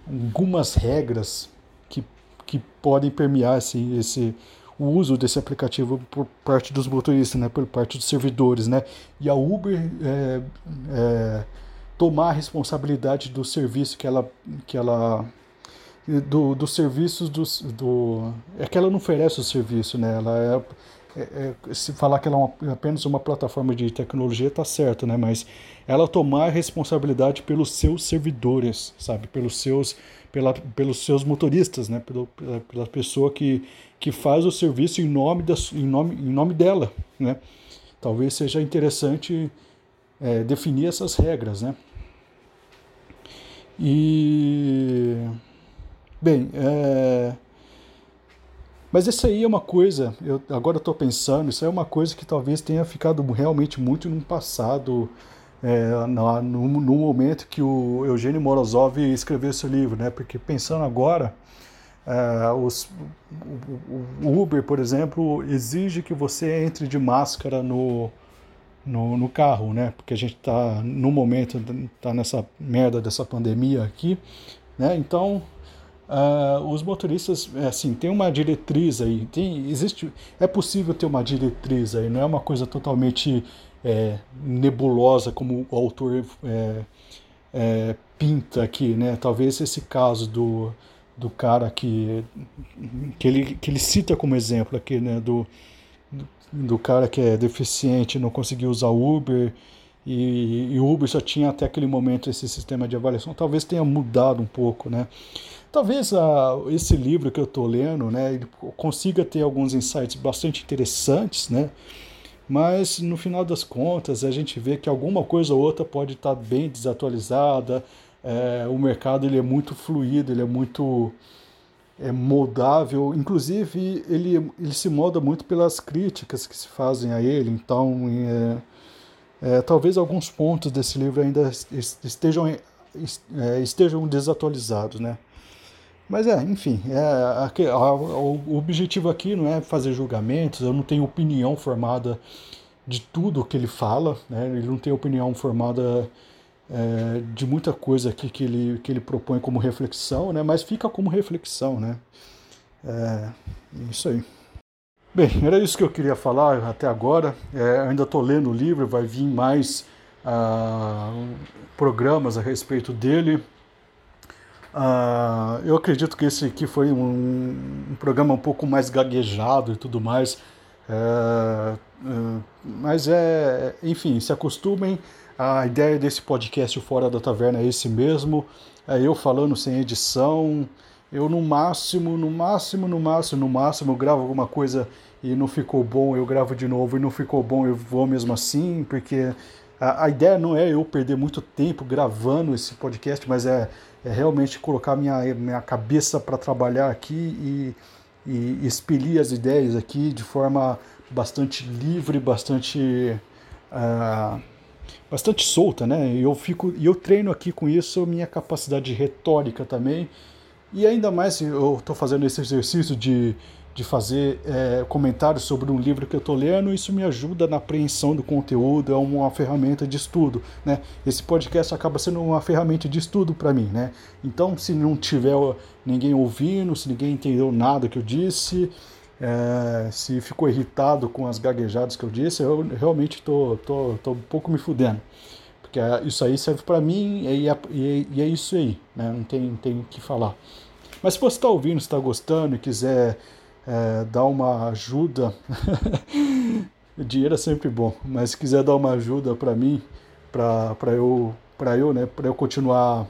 algumas regras que, que podem permear esse, esse, o uso desse aplicativo por parte dos motoristas, né, por parte dos servidores, né, e a Uber é, é, tomar a responsabilidade do serviço que ela, que ela do, dos serviços dos, do é que ela não oferece o serviço, né, ela é, é, é se falar que ela é uma, apenas uma plataforma de tecnologia tá certo, né, mas ela tomar a responsabilidade pelos seus servidores, sabe, pelos seus pela, pelos seus motoristas, né? Pela, pela, pessoa que, que faz o serviço em nome, da, em nome, em nome dela. Né? Talvez seja interessante é, definir essas regras. Né? E. Bem, é... mas isso aí é uma coisa, eu agora estou pensando, isso é uma coisa que talvez tenha ficado realmente muito no passado é, no, no, momento que o Eugênio Morozov escreveu esse livro, né? Porque pensando agora, é, os, o, o, Uber, por exemplo, exige que você entre de máscara no, no, no carro, né? Porque a gente está no momento está nessa merda dessa pandemia aqui, né? Então Uh, os motoristas, é, assim, tem uma diretriz aí, tem, existe, é possível ter uma diretriz aí, não é uma coisa totalmente é, nebulosa como o autor é, é, pinta aqui, né? Talvez esse caso do, do cara que, que, ele, que ele cita como exemplo aqui, né? Do, do cara que é deficiente, não conseguiu usar Uber e, o Uber só tinha até aquele momento esse sistema de avaliação, talvez tenha mudado um pouco, né? Talvez a, esse livro que eu estou lendo, né, consiga ter alguns insights bastante interessantes, né? Mas no final das contas a gente vê que alguma coisa ou outra pode estar bem desatualizada, é, o mercado ele é muito fluido, ele é muito é, moldável, inclusive ele, ele se molda muito pelas críticas que se fazem a ele, então é, é, talvez alguns pontos desse livro ainda estejam, é, estejam desatualizados, né? Mas é, enfim, é, o objetivo aqui não é fazer julgamentos, eu não tenho opinião formada de tudo que ele fala, né? ele não tem opinião formada é, de muita coisa aqui que ele, que ele propõe como reflexão, né? mas fica como reflexão. Né? É, isso aí. Bem, era isso que eu queria falar até agora. É, ainda estou lendo o livro, vai vir mais ah, programas a respeito dele. Uh, eu acredito que esse aqui foi um, um, programa um pouco mais gaguejado e tudo mais. Uh, uh, mas é, enfim, se acostumem. A ideia desse podcast Fora da Taverna é esse mesmo. É eu falando sem edição. Eu no máximo, no máximo, no máximo, no máximo, gravo alguma coisa e não ficou bom, eu gravo de novo e não ficou bom, eu vou mesmo assim, porque a, a ideia não é eu perder muito tempo gravando esse podcast, mas é é realmente colocar minha, minha cabeça para trabalhar aqui e, e expelir as ideias aqui de forma bastante livre, bastante uh, bastante solta, né? E eu fico e eu treino aqui com isso minha capacidade retórica também. E ainda mais eu estou fazendo esse exercício de de fazer é, comentários sobre um livro que eu estou lendo, isso me ajuda na apreensão do conteúdo, é uma ferramenta de estudo. Né? Esse podcast acaba sendo uma ferramenta de estudo para mim. Né? Então, se não tiver ninguém ouvindo, se ninguém entendeu nada que eu disse, é, se ficou irritado com as gaguejadas que eu disse, eu realmente tô, tô, tô um pouco me fudendo. Porque é, isso aí serve para mim e é, e é, isso aí, né? Não tem, não tem o que falar. Mas se você está ouvindo, está gostando e quiser é, dar uma ajuda, dinheiro é sempre bom, mas se quiser dar uma ajuda para mim, para eu, para eu, né, eu continuar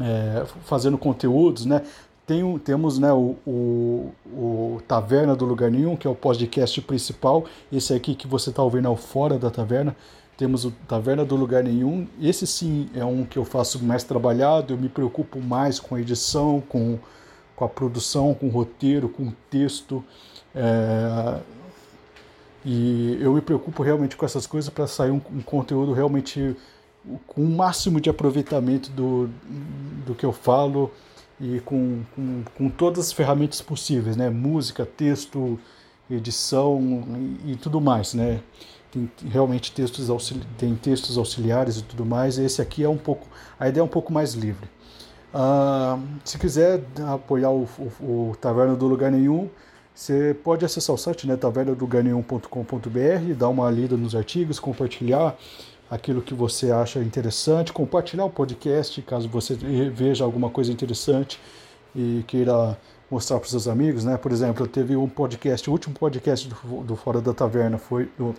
é, fazendo conteúdos, né? Tem, temos né, o, o, o, Taverna do Lugar Nenhum, que é o podcast principal. Esse aqui que você está ouvindo é o Fora da Taverna. Temos o Taverna do Lugar Nenhum. Esse sim é um que eu faço mais trabalhado, eu me preocupo mais com a edição, com, com a produção, com o roteiro, com o texto. É, e eu me preocupo realmente com essas coisas para sair um, um, conteúdo realmente com o máximo de aproveitamento do, do que eu falo e com, com, com todas as ferramentas possíveis, né? Música, texto, edição e, e tudo mais, né? Tem realmente textos, auxili tem textos auxiliares e tudo mais. Esse aqui é um pouco, a ideia é um pouco mais livre. Uh, se quiser apoiar o, o, o Taverna do Lugar Nenhum, você pode acessar o site, né, tavernadoganhum.com.br, dar uma lida nos artigos, compartilhar aquilo que você acha interessante, compartilhar o podcast, caso você veja alguma coisa interessante e queira mostrar para os seus amigos, né? Por exemplo, eu teve um podcast, o último podcast do, do Fora da Taverna foi do,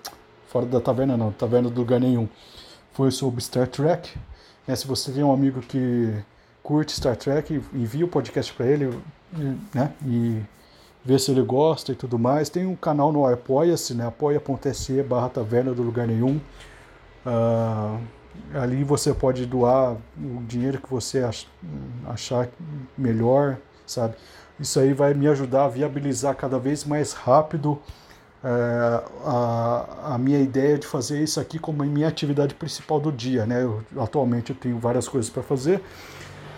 Fora da Taverna não, Taverna do Lugar Nenhum, foi sobre Star Trek. Né? Se você tem um amigo que curte Star Trek, envia o podcast para ele, né? E ver se ele gosta e tudo mais. Tem um canal no Apoia-se, né? apoia.se barra taverna do lugar nenhum. Uh, ali você pode doar o dinheiro que você achar melhor, sabe? Isso aí vai me ajudar a viabilizar cada vez mais rápido uh, a, a minha ideia de fazer isso aqui como minha atividade principal do dia, né? Eu, atualmente eu tenho várias coisas para fazer,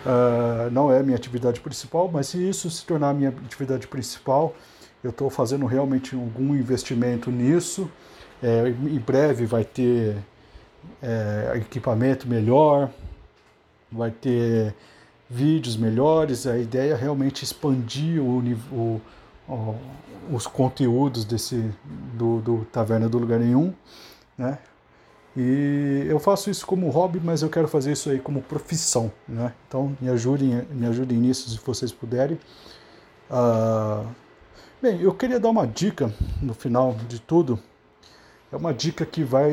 Uh, não é minha atividade principal, mas se isso se tornar minha atividade principal, eu estou fazendo realmente algum investimento nisso. É, em breve vai ter é, equipamento melhor, vai ter vídeos melhores. A ideia é realmente expandir o, o, o, os conteúdos desse do, do Taverna do Lugar Nenhum, né? E eu faço isso como hobby, mas eu quero fazer isso aí como profissão, né? Então me ajudem, me ajudem nisso se vocês puderem. Uh, bem, eu queria dar uma dica no final de tudo. É uma dica que vai,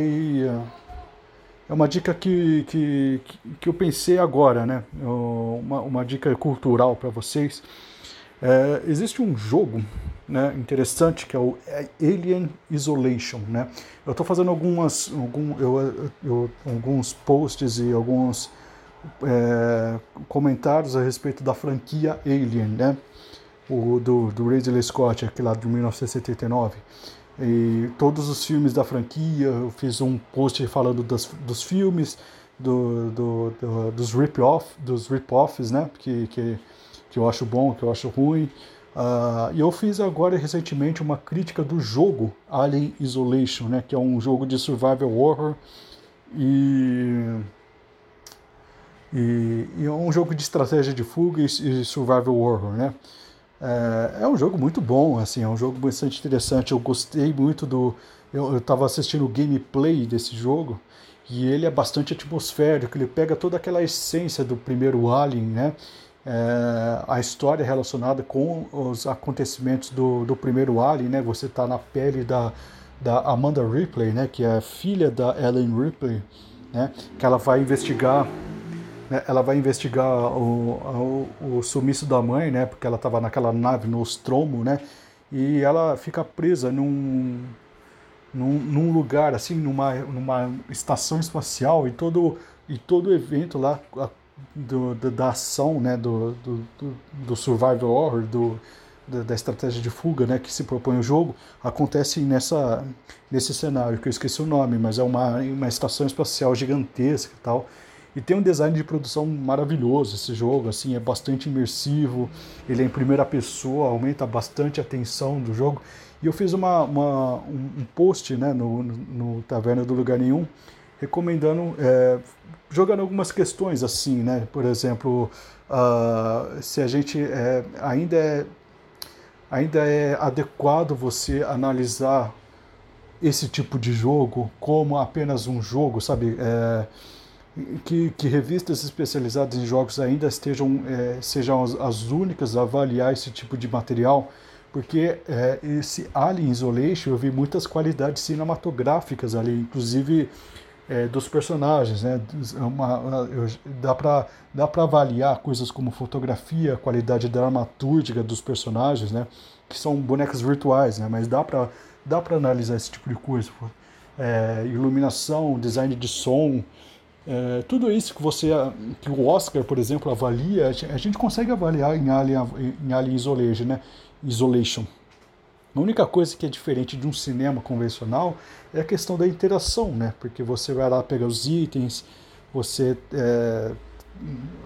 é uma dica que, que, que eu pensei agora, né? Uma, uma dica cultural para vocês. É, existe um jogo né, interessante que é o Alien Isolation. Né? Eu estou fazendo algumas, algum, eu, eu, alguns posts e alguns é, comentários a respeito da franquia Alien, né? o, do, do Ridley Scott, aquele lá de 1979. E todos os filmes da franquia, eu fiz um post falando das, dos filmes, do, do, do dos rip-off, dos rip-offs, né? Que, que, que eu acho bom, que eu acho ruim. Uh, e eu fiz agora recentemente uma crítica do jogo Alien Isolation, né, que é um jogo de survival horror e, e, e é um jogo de estratégia de fuga e, e survival horror, né. É, é, um jogo muito bom, assim, é um jogo bastante interessante. Eu gostei muito do, eu estava assistindo o gameplay desse jogo e ele é bastante atmosférico. Ele pega toda aquela essência do primeiro Alien, né, é, a história relacionada com os acontecimentos do, do primeiro Alien, né? Você está na pele da, da Amanda Ripley, né? Que é filha da Ellen Ripley, né? Que ela vai investigar, né? ela vai investigar o, o, o sumiço da mãe, né? Porque ela estava naquela nave Nostromo, né? E ela fica presa num, num, num lugar assim, numa, numa estação espacial e todo e todo evento lá do, do, da ação, né, do, do, do survival horror, do, da, estratégia de fuga né, que se propõe o jogo, acontece nessa, nesse cenário, que eu esqueci o nome, mas é uma, uma estação espacial gigantesca e tal. E tem um design de produção maravilhoso esse jogo, assim, é bastante imersivo, ele é em primeira pessoa, aumenta bastante a tensão do jogo. E eu fiz uma, uma um post né, no, no, no Taverna do Lugar Nenhum, recomendando, é, jogando algumas questões assim, né? Por exemplo, uh, se a gente é, ainda é ainda é adequado você analisar esse tipo de jogo como apenas um jogo, sabe? É, que, que, revistas especializadas em jogos ainda estejam é, sejam as, as, únicas a avaliar esse tipo de material, porque é, esse Alien Isolation eu vi muitas qualidades cinematográficas ali, inclusive é, dos personagens, né? Uma, dá para dá para avaliar coisas como fotografia, qualidade dramaturgica dos personagens, né? Que são bonecas virtuais, né? Mas dá para dá para analisar esse tipo de coisa. É, iluminação, design de som, é, tudo isso que você, que o Oscar, por exemplo, avalia, a gente consegue avaliar em Alien, em Alien Isolation, né? Isolation. A única coisa que é diferente de um cinema convencional é a questão da interação, né? Porque você vai lá pegar os itens, você é,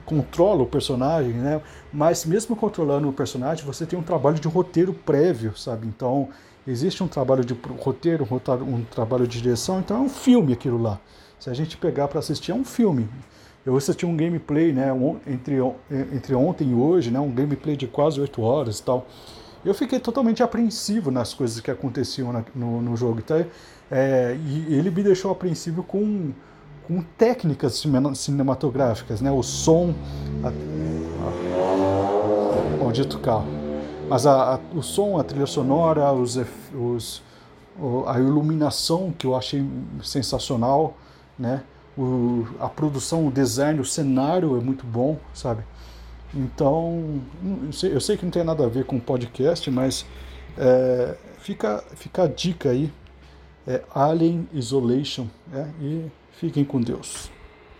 controla o personagem, né? Mas mesmo controlando o personagem, você tem um trabalho de roteiro prévio, sabe? Então existe um trabalho de roteiro, um trabalho de direção, então é um filme aquilo lá. Se a gente pegar para assistir, é um filme. Eu assisti um gameplay, né, entre, entre ontem e hoje, né, um gameplay de quase 8 horas e tal. Eu fiquei totalmente apreensivo nas coisas que aconteciam na, no, no, jogo. Então, é, e ele me deixou apreensivo com, com técnicas cinematográficas, né, o som. A, a, maldito carro mas a, a, o som, a trilha sonora, os, os, a iluminação que eu achei sensacional, né? O, a produção, o design, o cenário é muito bom, sabe? Então, eu sei, que não tem nada a ver com podcast, mas é, fica, fica a dica aí, é Alien Isolation, né? e fiquem com Deus.